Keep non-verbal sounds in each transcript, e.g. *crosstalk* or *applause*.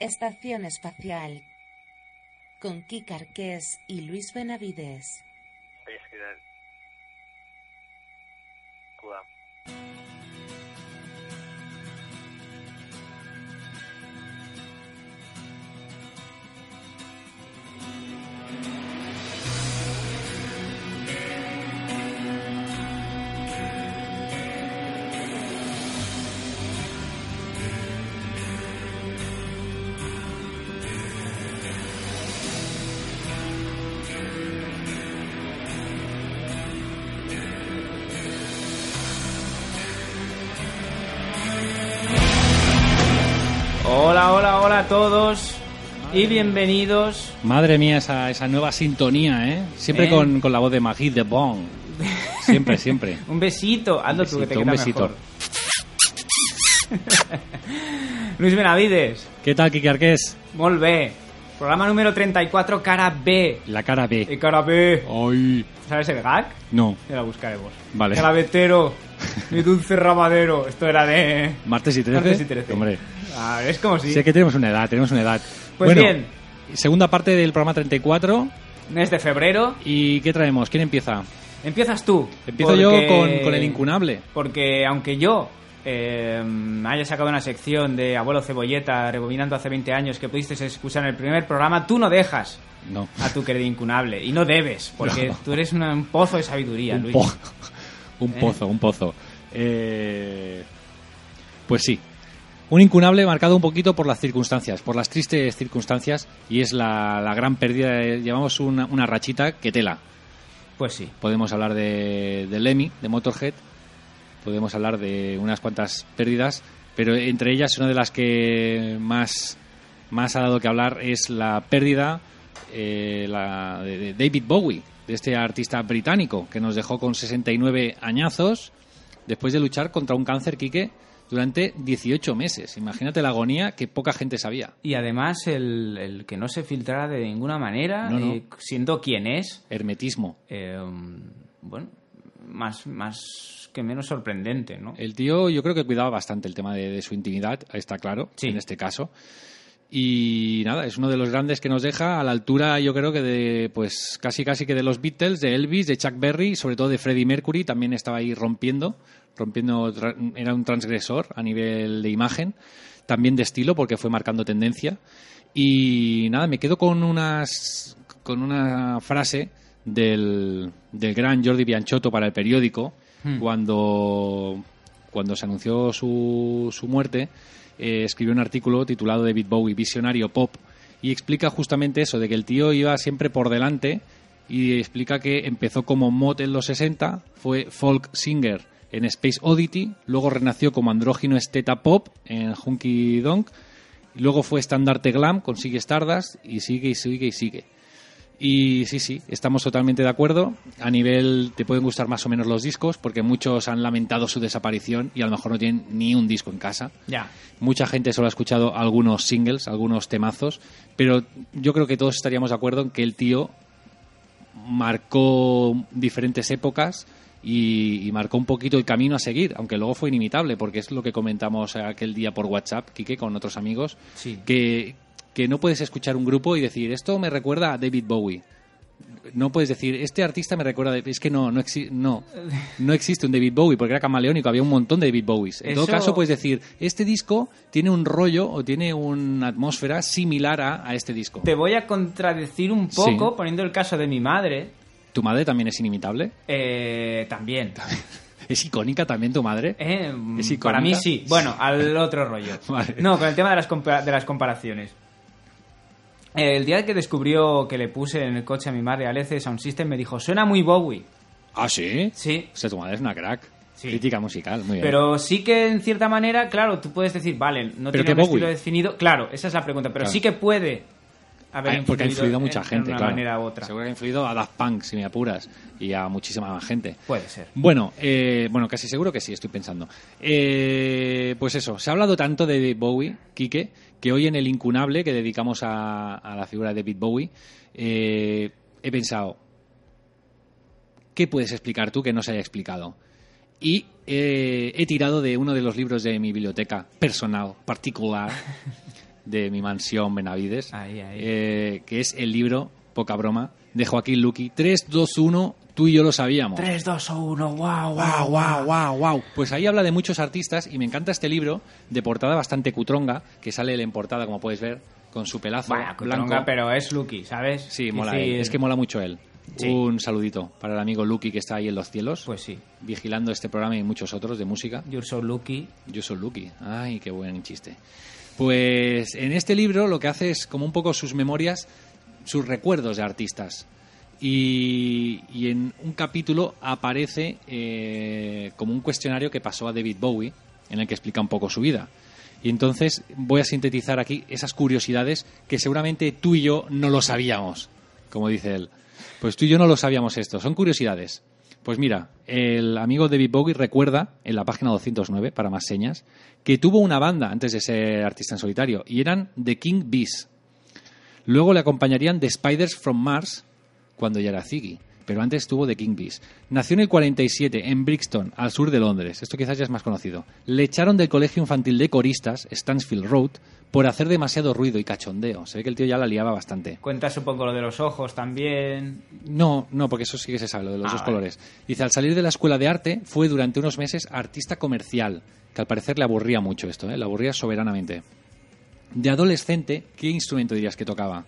Estación Espacial. Con Kika Arqués y Luis Benavides. Bienvenidos. Madre mía, esa, esa nueva sintonía, ¿eh? Siempre ¿Eh? Con, con la voz de Magid de Bong. *laughs* Siempre, siempre. Un besito, hazlo tú que te queda un besito. mejor. *laughs* Luis Benavides, ¿Qué tal, Kiki Arqués? molt bé. Programa número 34, cara B. La cara B. Y cara B. Ay. ¿Sabes el gag? No. Ya la buscaremos. Vale. Gravetero, *laughs* mi dulce ramadero. Esto era de... Martes y 13. Martes y 13. Hombre. Ah, es como si... Sé que tenemos una edad, tenemos una edad. Pues bueno, bien. Segunda parte del programa 34. Mes de febrero. ¿Y qué traemos? ¿Quién empieza? Empiezas tú. Empiezo yo con, con el incunable. Porque aunque yo eh, haya sacado una sección de Abuelo Cebolleta rebobinando hace 20 años que pudiste escuchar en el primer programa, tú no dejas No. a tu querido incunable. Y no debes, porque No. tú eres un pozo de sabiduría, Un, Luis. po- *laughs* un ¿Eh? pozo, un pozo. Eh, pues sí. Un incunable marcado un poquito por las circunstancias, por las tristes circunstancias, y es la, la gran pérdida. de- llevamos una, una rachita que tela. Pues sí. Podemos hablar de, de Lemmy, de Motorhead, podemos hablar de unas cuantas pérdidas, pero entre ellas una de las que más, más ha dado que hablar es la pérdida eh, la, de, de David Bowie, de este artista británico que nos dejó con 69 añazos después de luchar contra un cáncer, Quique, durante 18 meses. Imagínate la agonía que poca gente sabía. Y además el, el que no se filtrara de ninguna manera, No, no. eh, siendo quien es, Hermetismo. eh, bueno, más, más que menos sorprendente, ¿no? El tío yo creo que cuidaba bastante el tema de, de su intimidad, está claro, Sí. en este caso. Y nada, es uno de los grandes que nos deja a la altura, yo creo que de, pues casi casi que de los Beatles, de Elvis, de Chuck Berry, sobre todo de Freddie Mercury, también estaba ahí rompiendo, rompiendo, era un transgresor a nivel de imagen, también de estilo, porque fue marcando tendencia. Y nada, me quedo con unas, con una frase del, del gran Jordi Bianchotto para el periódico, Hmm. cuando, cuando se anunció su, su muerte, eh, escribió un artículo titulado David Bowie, Visionario Pop, y explica justamente eso, de que el tío iba siempre por delante y explica que empezó como mod en los 60, fue folk singer en Space Oddity, luego renació como andrógino esteta pop en Hunky Donk, luego fue estandarte glam con Sigue Stardust y sigue y sigue y sigue. Y sí, sí, estamos totalmente de acuerdo. A nivel, te pueden gustar más o menos los discos, porque muchos han lamentado su desaparición y a lo mejor no tienen ni un disco en casa. Ya. Mucha gente solo ha escuchado algunos singles, algunos temazos, pero yo creo que todos estaríamos de acuerdo en que el tío marcó diferentes épocas y, y marcó un poquito el camino a seguir, aunque luego fue inimitable, porque es lo que comentamos aquel día por WhatsApp, Quique, con otros amigos, Sí. que, que no puedes escuchar un grupo y decir, esto me recuerda a David Bowie. No puedes decir, este artista me recuerda a... Es que no, no, exi- no, no existe un David Bowie, porque era camaleónico, había un montón de David Bowies. En todo caso, puedes decir, este disco tiene un rollo o tiene una atmósfera similar a, a este disco. Te voy a contradecir un poco Sí. poniendo el caso de mi madre. ¿Tu madre también es inimitable? eh, también. *laughs* ¿Es icónica también tu madre? Eh, ¿Es icónica? para mí sí. Bueno, al *laughs* otro rollo. Vale. No, con el tema de las, compa- de las comparaciones. Eh, El día que descubrió que le puse en el coche a mi madre Alece Sound System me dijo, suena muy Bowie. ¿Ah, sí? Sí. O sea, tu madre es una crack. Sí. Crítica musical, muy bien. Pero sí que en cierta manera, claro, tú puedes decir, vale, no tiene un Bowie. estilo definido. Claro, esa es la pregunta. Pero Claro. sí que puede haber Ah, porque ha influido a mucha en- gente, de una claro. manera u otra. Seguro que ha influido a Daft Punk, si me apuras, y a muchísima más gente. Puede ser. Bueno, eh, bueno, casi seguro que sí, estoy pensando. Eh, pues eso, se ha hablado tanto de David Bowie, Quique, que hoy en el incunable que dedicamos a, a la figura de David Bowie, eh, he pensado, ¿qué puedes explicar tú que no se haya explicado? Y eh, he tirado de uno de los libros de mi biblioteca personal, particular, *laughs* de mi mansión Benavides, Ahí, ahí. eh, que es el libro, poca broma, de Joaquín Luqui. 3, 2, 1, tú y yo lo sabíamos. 3, 2 o 1, wow, Wow, wow, wow, wow. Pues ahí habla de muchos artistas y me encanta este libro de portada bastante cutronga, que sale él en portada, como puedes ver, con su pelazo Vaya, blanco. Cutronga, pero es Lucky, ¿sabes? Sí, Es mola él. Es que mola mucho él. Sí. Un saludito para el amigo Lucky que está ahí en los cielos, Pues sí, vigilando este programa y muchos otros de música. You're so lucky. Yo soy Lucky. Ay, qué buen chiste. Pues en este libro lo que hace es como un poco sus memorias, sus recuerdos de artistas. Y, en un capítulo aparece eh, como un cuestionario que pasó a David Bowie, en el que explica un poco su vida. Y entonces voy a sintetizar aquí esas curiosidades que seguramente tú y yo no lo sabíamos, como dice él. Pues tú y yo no lo sabíamos esto, son curiosidades. Pues mira, el amigo David Bowie recuerda en la página 209, para más señas, que tuvo una banda antes de ser artista en solitario y eran The King Bees. Luego le acompañarían The Spiders from Mars cuando ya era Ziggy, pero antes tuvo The King Bees. Nació en el 47 en Brixton, al sur de Londres. Esto quizás ya es más conocido. Le echaron del colegio infantil de coristas, Stansfield Road, por hacer demasiado ruido y cachondeo. Se ve que el tío ya la liaba bastante. Cuentas un poco lo de los ojos también. No, no, porque eso sí que se sabe, lo de los Ah, dos vale. colores. Dice, al salir de la escuela de arte, fue durante unos meses artista comercial, que al parecer le aburría mucho esto, ¿eh? le aburría soberanamente. De adolescente, ¿qué instrumento dirías que tocaba?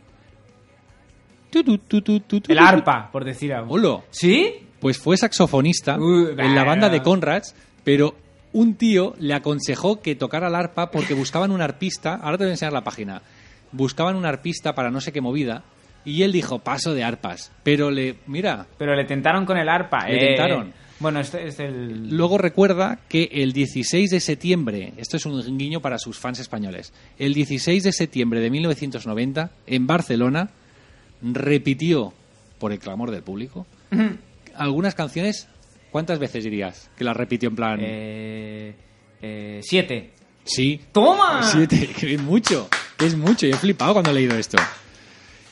El arpa, por decir algo. Hola. ¿Sí? Pues fue saxofonista Uh, en la banda de Conrads, pero un tío le aconsejó que tocara el arpa porque buscaban un arpista. Ahora te voy a enseñar la página. Buscaban un arpista para no sé qué movida. Y él dijo, paso de arpas. Pero le, mira, Pero le tentaron con el arpa. Le eh. tentaron. Bueno, este es el... Luego recuerda que el 16 de septiembre, esto es un guiño para sus fans españoles, el 16 de septiembre de 1990, en Barcelona, repitió, por el clamor del público, algunas canciones, ¿cuántas veces dirías que las repitió en plan? Eh, eh, siete. sí, ¡Toma! siete, *laughs* que es mucho, que es mucho, yo he flipado cuando he leído esto.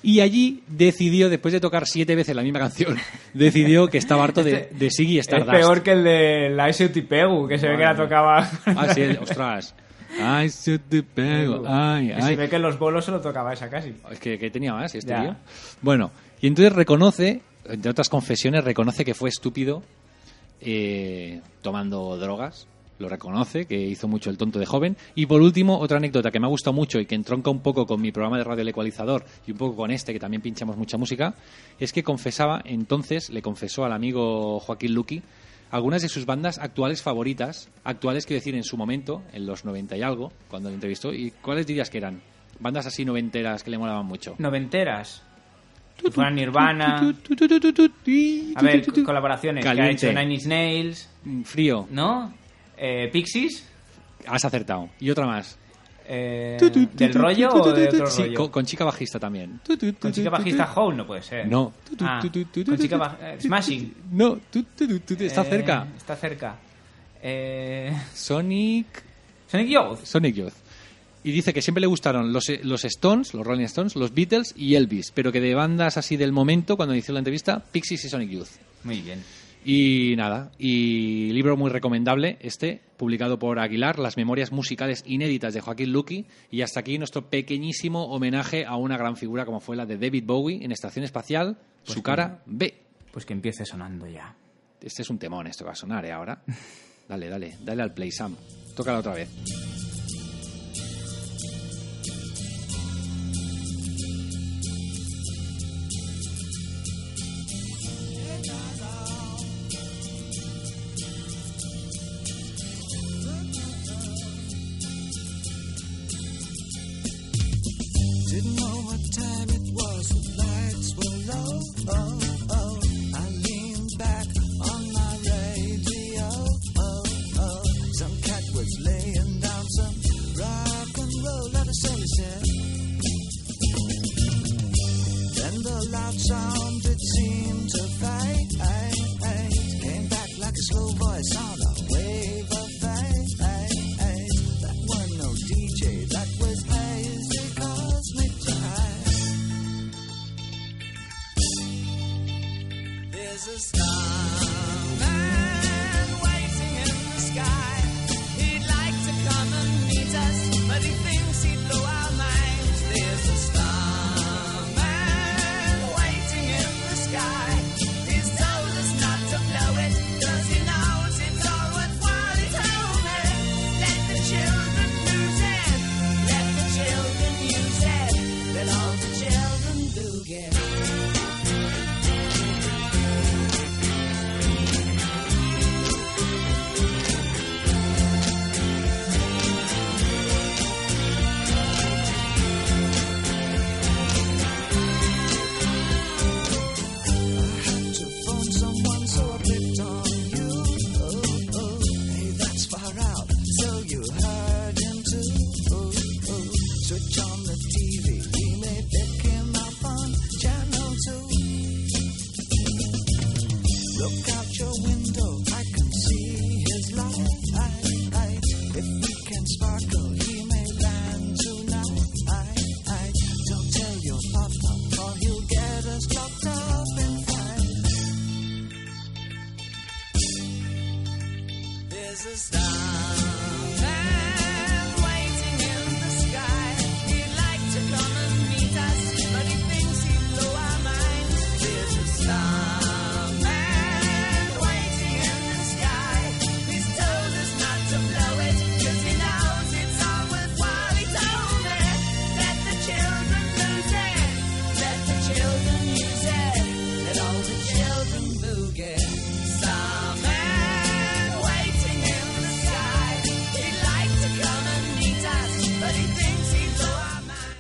Y allí decidió, después de tocar siete veces la misma canción, *laughs* decidió que estaba harto de, de Siggy Es Stardust. peor que el de la S.U.T. Pegu, que se ve que la tocaba... Ah, sí, *laughs* ostras. Ay, se te pego. Ay, Que se ay. ve que en los bolos se lo tocaba esa casi. Es que, que tenía más este tío. Bueno, y entonces reconoce, entre otras confesiones, reconoce que fue estúpido eh, tomando drogas. Lo reconoce, que hizo mucho el tonto de joven. Y por último, otra anécdota que me ha gustado mucho y que entronca un poco con mi programa de radio El Ecualizador y un poco con este, que también pinchamos mucha música, es que confesaba, entonces, le confesó al amigo Joaquín Luqui, algunas de sus bandas actuales favoritas, actuales quiero decir en su momento, en los 90 y algo, cuando le entrevistó. ¿Y cuáles dirías que eran? Bandas así noventeras que le molaban mucho. Noventeras. Fueran Nirvana. A ver, co- colaboraciones que ha Caliente. hecho Nine Inch Nails, Mm, Frío, ¿no? Eh, Pixies. has acertado. Y otra más. Eh, ¿Del rollo o de otro Sí, rollo? con, con chica bajista también. Con chica bajista Hole no puede ser. No. Ah, con chica baj- eh, Smashing. No, tu, tu, tu, tu, está Eh, cerca. Está cerca. Eh, Sonic. Sonic Youth. Sonic Youth. Y dice que siempre le gustaron los, los Stones, los Rolling Stones, los Beatles y Elvis, pero que de bandas así del momento, cuando hizo la entrevista, Pixies y Sonic Youth. Muy bien. Y nada, y libro muy recomendable, este, publicado por Aguilar, Las Memorias Musicales Inéditas de Joaquín Luqui. Y hasta aquí nuestro pequeñísimo homenaje a una gran figura como fue la de David Bowie en Estación Espacial, su cara B. Pues que empiece sonando ya. Este es un temón, esto va a sonar, ¿eh? Ahora. *laughs* Dale, dale, dale al play, Sam. Tócala otra vez.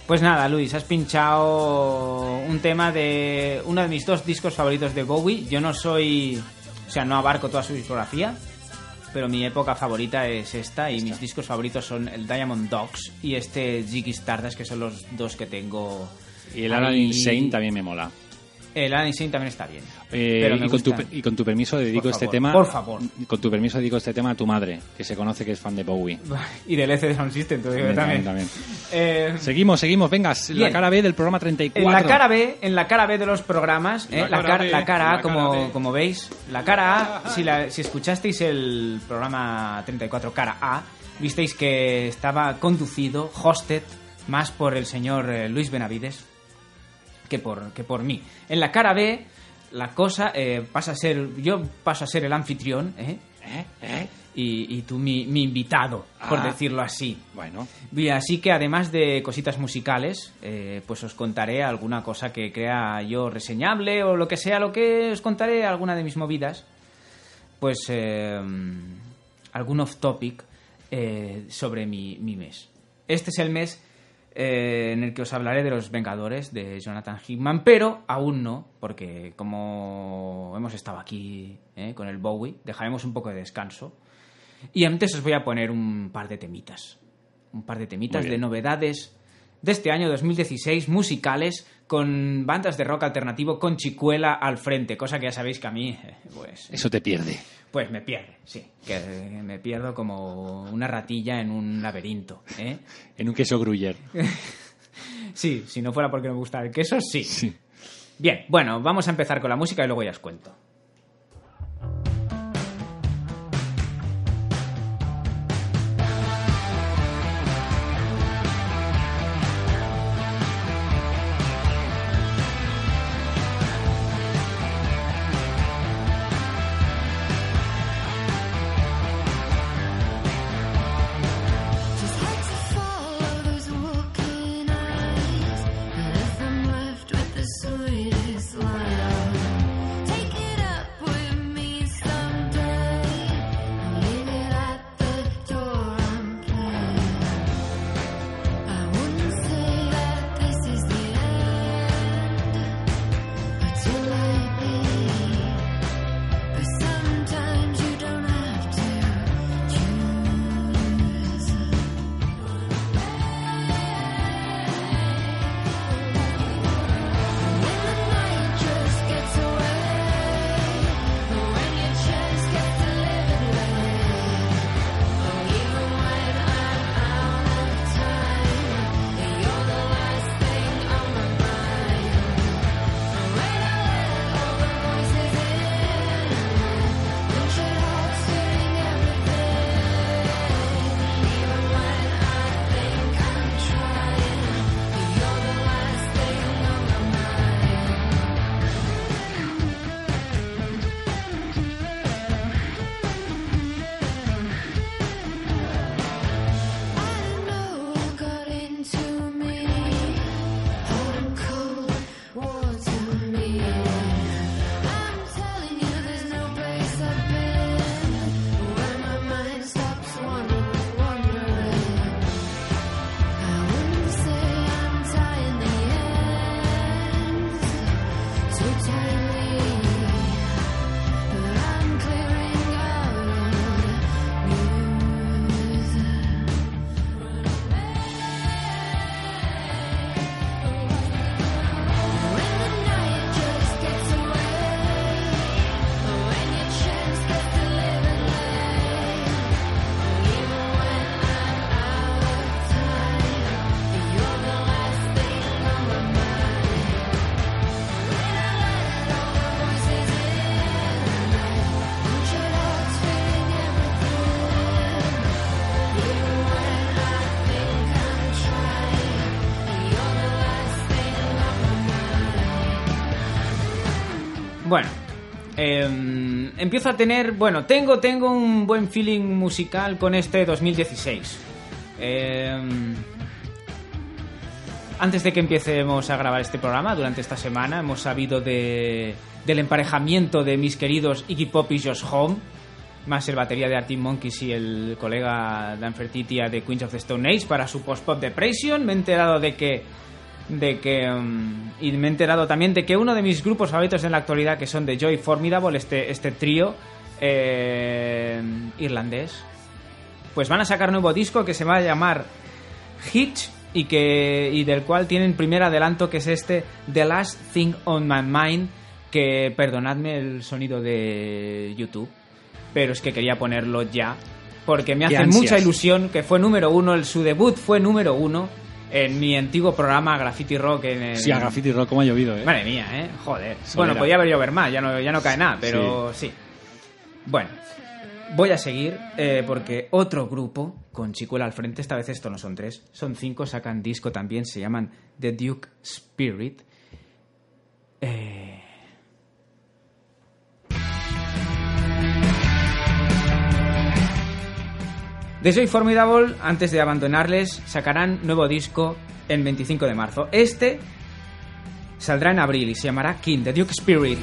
Pues nada, Luis, has pinchado un tema de uno de mis dos discos favoritos de Bowie. Yo no soy, o sea, no abarco toda su discografía, pero mi época favorita es esta y mis discos favoritos son el Diamond Dogs y este Ziggy Stardust, que son los dos que tengo. Y el. Aladdin Sane también me mola. El Sane también está bien. Eh, pero me y, con tu, y con tu permiso dedico Por este favor, tema. por favor. Con tu permiso dedico este tema a tu madre, que se conoce que es fan de Bowie. *laughs* Y del EC de Sound System, te digo También, también. también. Eh, Seguimos, seguimos. Venga, la Bien. cara B del programa 34. En la cara B, en la cara B de los programas, ¿eh? La la, cara B, la cara A, la como, cara como veis, la cara A, si, la- si escuchasteis el programa 34 cara A, visteis que estaba conducido, hosted, más por el señor eh, Luis Benavides que por, que por mí. En la cara B, la cosa eh, pasa a ser, yo paso a ser el anfitrión, ¿eh? ¿Eh? ¿Eh? Y, y tú mi, mi invitado, por Ah. decirlo así. Bueno, Bien, así que además de cositas musicales, eh, pues os contaré alguna cosa que crea yo reseñable o lo que sea, lo que os contaré alguna de mis movidas. Pues eh, algún off topic eh, sobre mi, mi mes. Este es el mes eh, en el que os hablaré de los Vengadores de Jonathan Hickman, pero aún no, porque como hemos estado aquí eh, con el Bowie, dejaremos un poco de descanso. Y antes os voy a poner un par de temitas. Un par de temitas de novedades de este año 2016, musicales, con bandas de rock alternativo con Chicuela al frente, cosa que ya sabéis que a mí, eh, pues, eso te pierde. pues me pierde, sí, que me pierdo como una ratilla en un laberinto, ¿eh? *laughs* En un queso gruyer. *laughs* Sí, si no fuera porque me gusta el queso, sí. Sí. Bien, bueno, vamos a empezar con la música y luego ya os cuento. Eh, empiezo a tener, bueno, tengo, tengo un buen feeling musical con este 2016. Eh, antes de que empecemos a grabar este programa, durante esta semana, hemos sabido de, del emparejamiento de mis queridos Iggy Pop y Josh Home, más el batería de Arctic Monkeys y el colega Dan Fertitia de Queens of the Stone Age para su post-pop depression. Me he enterado de que de que um, y me he enterado también de que uno de mis grupos favoritos en la actualidad que son de Joy Formidable este este trío eh, irlandés pues van a sacar nuevo disco que se va a llamar Hitch y que y del cual tienen primer adelanto que es este The Last Thing on My Mind que perdonadme el sonido de YouTube pero es que quería ponerlo ya porque me hace mucha ilusión que fue número uno el su debut fue número uno en mi antiguo programa Graffiti Rock en el, Sí, a Graffiti Rock, como ha llovido, ¿eh? Madre mía, ¿eh? Joder. Solera. Bueno, podía haber llover más, ya no, ya no cae nada, pero sí. Bueno, voy a seguir eh, porque otro grupo con Chicuela al frente, esta vez esto no son tres, son cinco, sacan disco también, se llaman The Duke Spirit. Eh, The Joy Formidable, antes de abandonarles, sacarán nuevo disco el 25 de marzo. Este saldrá en abril y se llamará King, The Duke Spirit.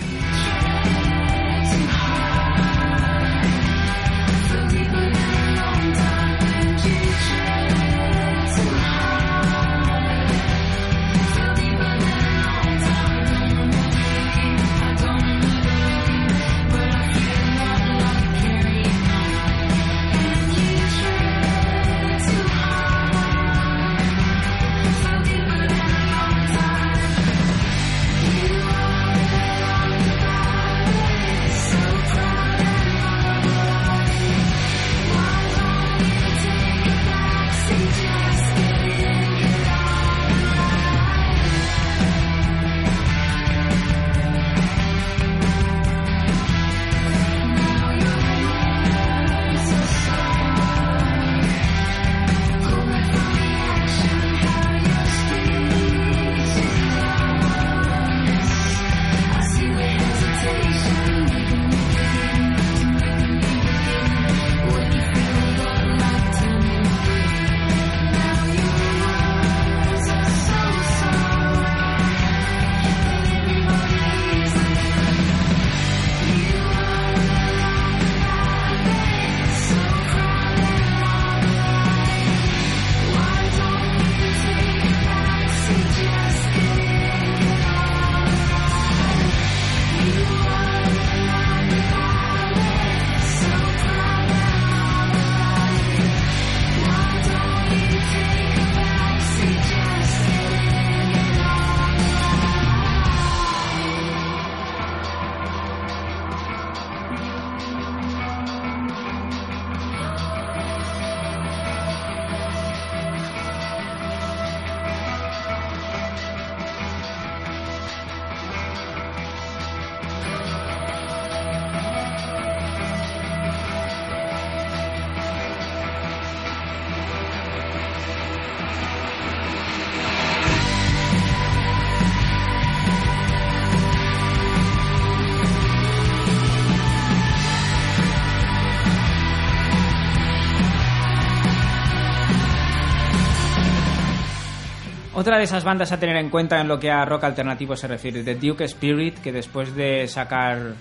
Otra de esas bandas a tener en cuenta en lo que a rock alternativo se refiere, The Duke Spirit, que después de sacar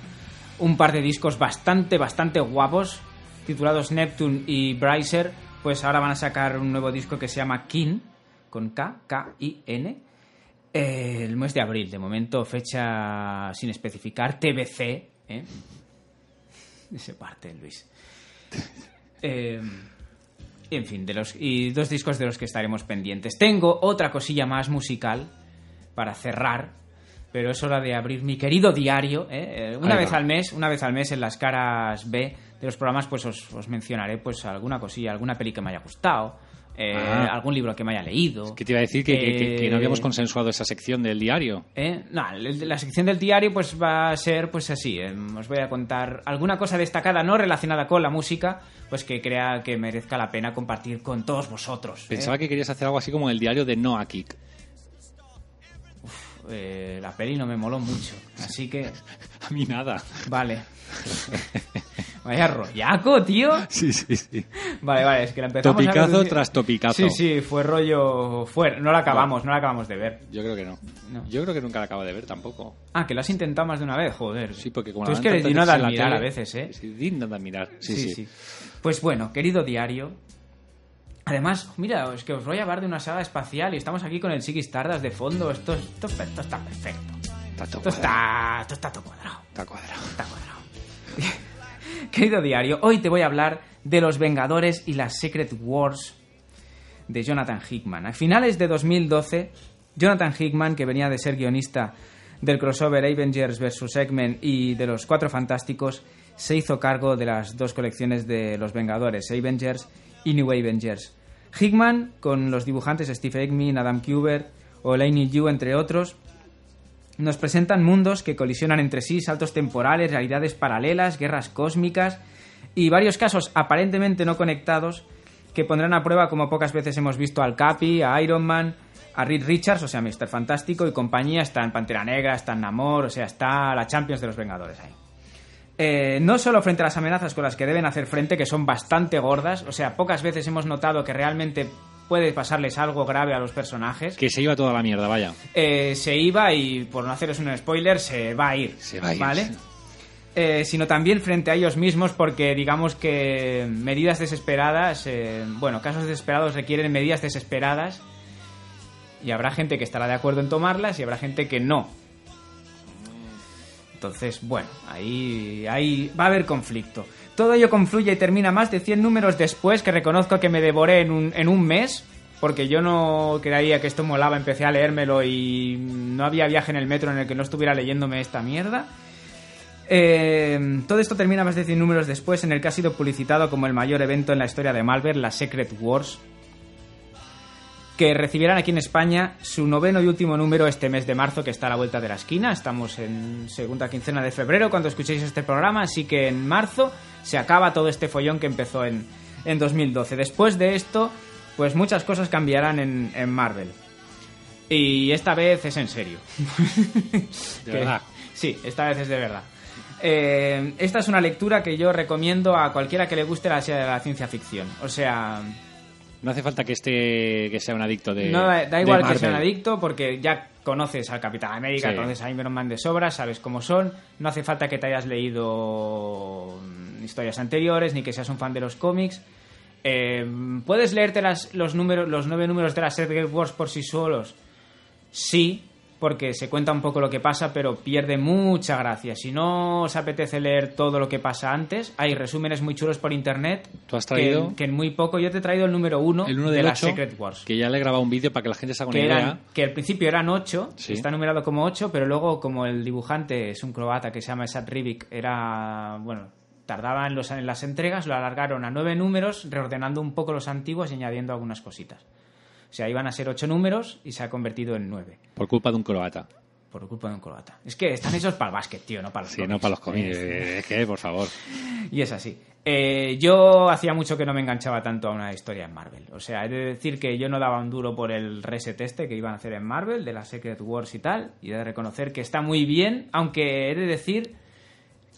un par de discos bastante, bastante guapos, titulados Neptune y Brycer, pues ahora van a sacar un nuevo disco que se llama Kin, con K, K-I-N. Eh, el mes de abril, de momento fecha sin especificar, TBC. ¿eh? *laughs* Ese parte, Luis. *laughs* Eh, en fin, de los, y dos discos de los que estaremos pendientes. Tengo otra cosilla más musical para cerrar, pero es hora de abrir mi querido diario. ¿eh? Eh, una Ahí vez va. al mes, una vez al mes en las caras B de los programas, pues os, os mencionaré pues alguna cosilla, alguna peli que me haya gustado, eh, Ah. algún libro que me haya leído. Que te iba a decir que, que- que- que no Eh, habíamos consensuado esa sección del diario. ¿Eh? No, la sección del diario pues va a ser pues así. eh, os voy a contar alguna cosa destacada no relacionada con la música, pues que crea que merezca la pena compartir con todos vosotros. ¿eh? Pensaba que querías hacer algo así como el diario de Noah Kick. Eh, la peli no me moló mucho, así que *laughs* A mí nada. vale. *laughs* Vaya rollaco, tío. *laughs* Sí, sí, sí. Vale, vale, es que la empezamos a Topicazo ver- tras topicazo. Sí, sí, fue rollo fue no la acabamos, no la acabamos de ver. Yo creo que no. No. Yo creo que nunca la acabo de ver tampoco. Ah, que lo has intentado más de una vez, joder. Sí, porque como Tú la es que eres tantas digno de admirar a veces, ¿eh? Sí, digno de admirar. Sí, sí. Pues bueno, querido diario. Además, mira, es que os voy a hablar de una saga espacial y estamos aquí con el Siggy Stardust de fondo. Esto, esto, esto está perfecto. Está todo Esto está, esto está todo cuadrado. Está cuadrado. Está cuadrado. *laughs* Querido diario, hoy te voy a hablar de los Vengadores y las Secret Wars de Jonathan Hickman. A finales de 2012, Jonathan Hickman, que venía de ser guionista del crossover Avengers vs. X-Men y de los Cuatro Fantásticos, se hizo cargo de las dos colecciones de los Vengadores, Avengers y New Avengers. Hickman, con los dibujantes Steve Eggman, Adam Kubert o Lainey Yu, entre otros, nos presentan mundos que colisionan entre sí, saltos temporales, realidades paralelas, guerras cósmicas y varios casos aparentemente no conectados que pondrán a prueba como pocas veces hemos visto al Capi, a Iron Man, a Reed Richards, o sea, Mr. Fantástico y compañía, está en Pantera Negra, está en Namor, o sea, está la Champions de los Vengadores ahí. Eh, no solo frente a las amenazas con las que deben hacer frente, que son bastante gordas, o sea, pocas veces hemos notado que realmente puede pasarles algo grave a los personajes. Que se iba toda la mierda, vaya. Eh, se iba y, por no haceros un spoiler, se va a ir. Se va a ir, ¿Vale? sí. Eh, sino también frente a ellos mismos porque digamos que medidas desesperadas, eh, bueno, casos desesperados requieren medidas desesperadas y habrá gente que estará de acuerdo en tomarlas y habrá gente que no. Entonces, bueno, ahí, ahí va a haber conflicto. Todo ello confluye y termina más de 100 números después, que reconozco que me devoré en un, en un mes, porque yo no creía que esto molaba, empecé a leérmelo y no había viaje en el metro en el que no estuviera leyéndome esta mierda. Eh, todo esto termina más de 100 números después, en el que ha sido publicitado como el mayor evento en la historia de Marvel, la Secret Wars, que recibirán aquí en España su noveno y último número este mes de marzo, que está a la vuelta de la esquina. Estamos en segunda quincena de febrero cuando escuchéis este programa, así que en marzo se acaba todo este follón que empezó en, en 2012. Después de esto, pues muchas cosas cambiarán en, en Marvel. Y esta vez es en serio. De *laughs* Que- verdad. Sí, esta vez es de verdad. Eh, esta es una lectura que yo recomiendo a cualquiera que le guste la, la ciencia ficción. O sea, No hace falta que esté que sea un adicto de. no da, igual que sea un adicto porque ya conoces al Capitán América, Sí. conoces a Iron Man de sobra, sabes cómo son. No hace falta que te hayas leído mm, historias anteriores ni que seas un fan de los cómics. Eh, ¿Puedes leerte las, los, números, los nueve números de la Secret Wars por sí solos? Sí, porque se cuenta un poco lo que pasa, pero pierde mucha gracia. Si no os apetece leer todo lo que pasa antes, hay resúmenes muy chulos por internet. ¿Tú has que- traído? Que, en muy poco. Yo te he traído el número uno, El 1 de del la 8, Secret Wars. que ya le he grabado un vídeo para que la gente se haga una Que, idea. eran, que al principio eran ocho, Sí. está numerado como ocho, pero luego, como el dibujante es un croata que se llama Esat Rivik, era. Bueno, tardaba en, los, en las entregas, lo alargaron a nueve números, reordenando un poco los antiguos y añadiendo algunas cositas. O sea, iban a ser ocho números y se ha convertido en nueve. Por culpa de un croata. Por culpa de un croata. Es que están hechos para el básquet, tío, no para los Sí, cómics. no para los cómics. Es que, por favor. *laughs* Y es así. Eh, yo hacía mucho que no me enganchaba tanto a una historia en Marvel. O sea, he de decir que yo no daba un duro por el reset este que iban a hacer en Marvel, de la Secret Wars y tal. Y he de reconocer que está muy bien, aunque he de decir,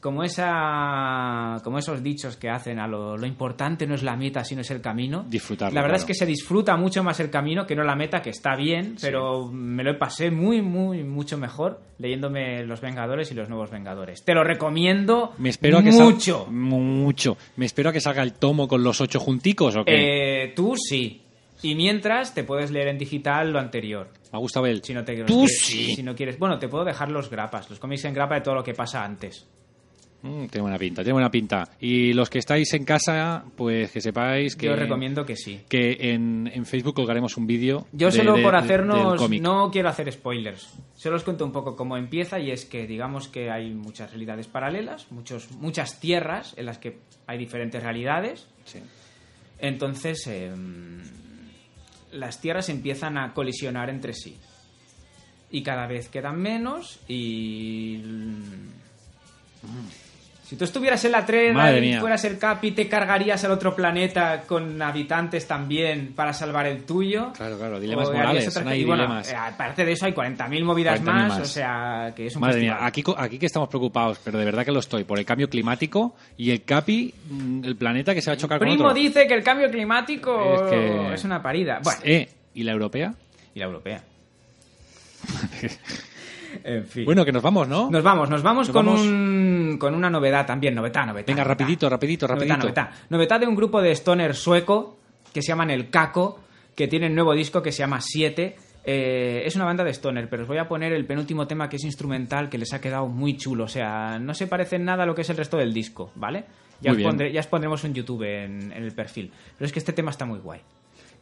como, esa, como esos dichos que hacen a lo, lo importante no es la meta, sino es el camino. Disfrutarlo, La verdad claro. es que se disfruta mucho más el camino que no la meta, que está bien, pero me lo pasé muy, muy, mucho mejor leyéndome Los Vengadores y los Nuevos Vengadores. Te lo recomiendo Me espero a que sal- mucho. Mucho. Me espero a que salga el tomo con los ocho junticos o qué. Eh, tú sí. Y mientras te puedes leer en digital lo anterior. Me ha gustado el... Si no te Tú sí. Si no quieres. Bueno, te puedo dejar los grapas, los cómics en grapa de todo lo que pasa antes. Mm, tiene buena pinta, tiene buena pinta. Y los que estáis en casa, pues que sepáis que... Yo os recomiendo que sí. que en, en Facebook colgaremos un vídeo. Yo de- solo de- por hacernos, no quiero hacer spoilers. Solo os cuento un poco cómo empieza y es que digamos que hay muchas realidades paralelas, muchos, muchas tierras en las que hay diferentes realidades. Sí. Entonces em, las tierras empiezan a colisionar entre sí. Y cada vez quedan menos y... Si tú estuvieras en la tren Madre y mía. fueras el Capi, te cargarías al otro planeta con habitantes también para salvar el tuyo. Claro, claro, dilemas O morales, y bueno, dilemas. eh, aparte de eso hay 40.000 movidas 40.000 más, más. o sea, que es un Madre festival. mía, aquí, aquí que estamos preocupados, pero de verdad que lo estoy, por el cambio climático y el Capi, mm, el planeta que se va a chocar con Primo otro. dice que el cambio climático Es que- es una parida. Bueno, Eh, ¿y la europea? y la europea. *laughs* en fin. Bueno, que nos vamos, ¿no? Nos vamos, nos vamos Nos con, vamos. Un, con una novedad también, novedad, novedad. Venga, novedad. rapidito, rapidito, Novedad, rapidito. novedad. Novedad de un grupo de stoner sueco que se llaman El Caco, que tiene un nuevo disco que se llama 7. Eh, es una banda de stoner, pero os voy a poner el penúltimo tema que es instrumental, que les ha quedado muy chulo. O sea, no se parece en nada a lo que es el resto del disco, ¿vale? Ya, os, bien. pondré- ya os pondremos un YouTube en, en el perfil. Pero es que este tema está muy guay.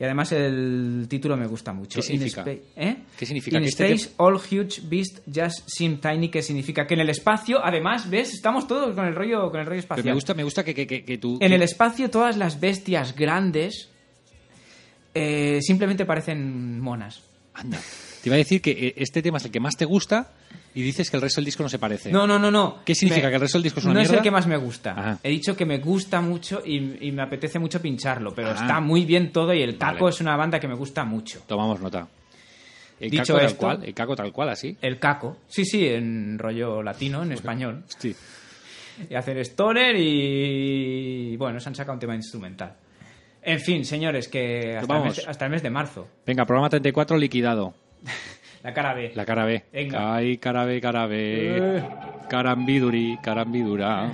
Y además el título me gusta mucho. ¿Qué significa? ¿eh? ¿Qué significa? In Que este space, all huge beasts just seem tiny, que significa que en el espacio, además, ¿ves? Estamos todos con el rollo, con el rollo Pero espacial. me gusta, me gusta que, que, que, tú... En el espacio todas las bestias grandes eh, simplemente parecen monas. Anda. Te iba a decir que eh, este tema es el que más te gusta y dices que el resto del disco no se parece. No, no, no, no. ¿Qué significa? ¿Que el resto del disco es una No es mierda? el que más me gusta. Ajá. He dicho que me gusta mucho y, y me apetece mucho pincharlo, pero está muy bien todo y el Caco Vale. es una banda que me gusta mucho. Tomamos nota. El Dicho caco tal cual, el caco tal cual, así. El Caco, sí, sí, en rollo latino, en *laughs* español. Sí. y hacer stoner y bueno, se han sacado un tema instrumental. En fin, señores, que hasta, el vamos. mes, hasta el mes de marzo. Venga, programa 34 liquidado. *laughs* La cara B. La cara B. Venga. Ay, cara B, cara B. Eh. Carambiduri, carambidura.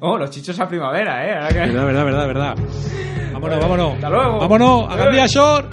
Oh, los chichos a primavera, ¿eh? Que- Verdad, verdad, verdad, verdad. *laughs* Vámonos, vámonos. Hasta luego. Vámonos, a Eh. Gandía Shore.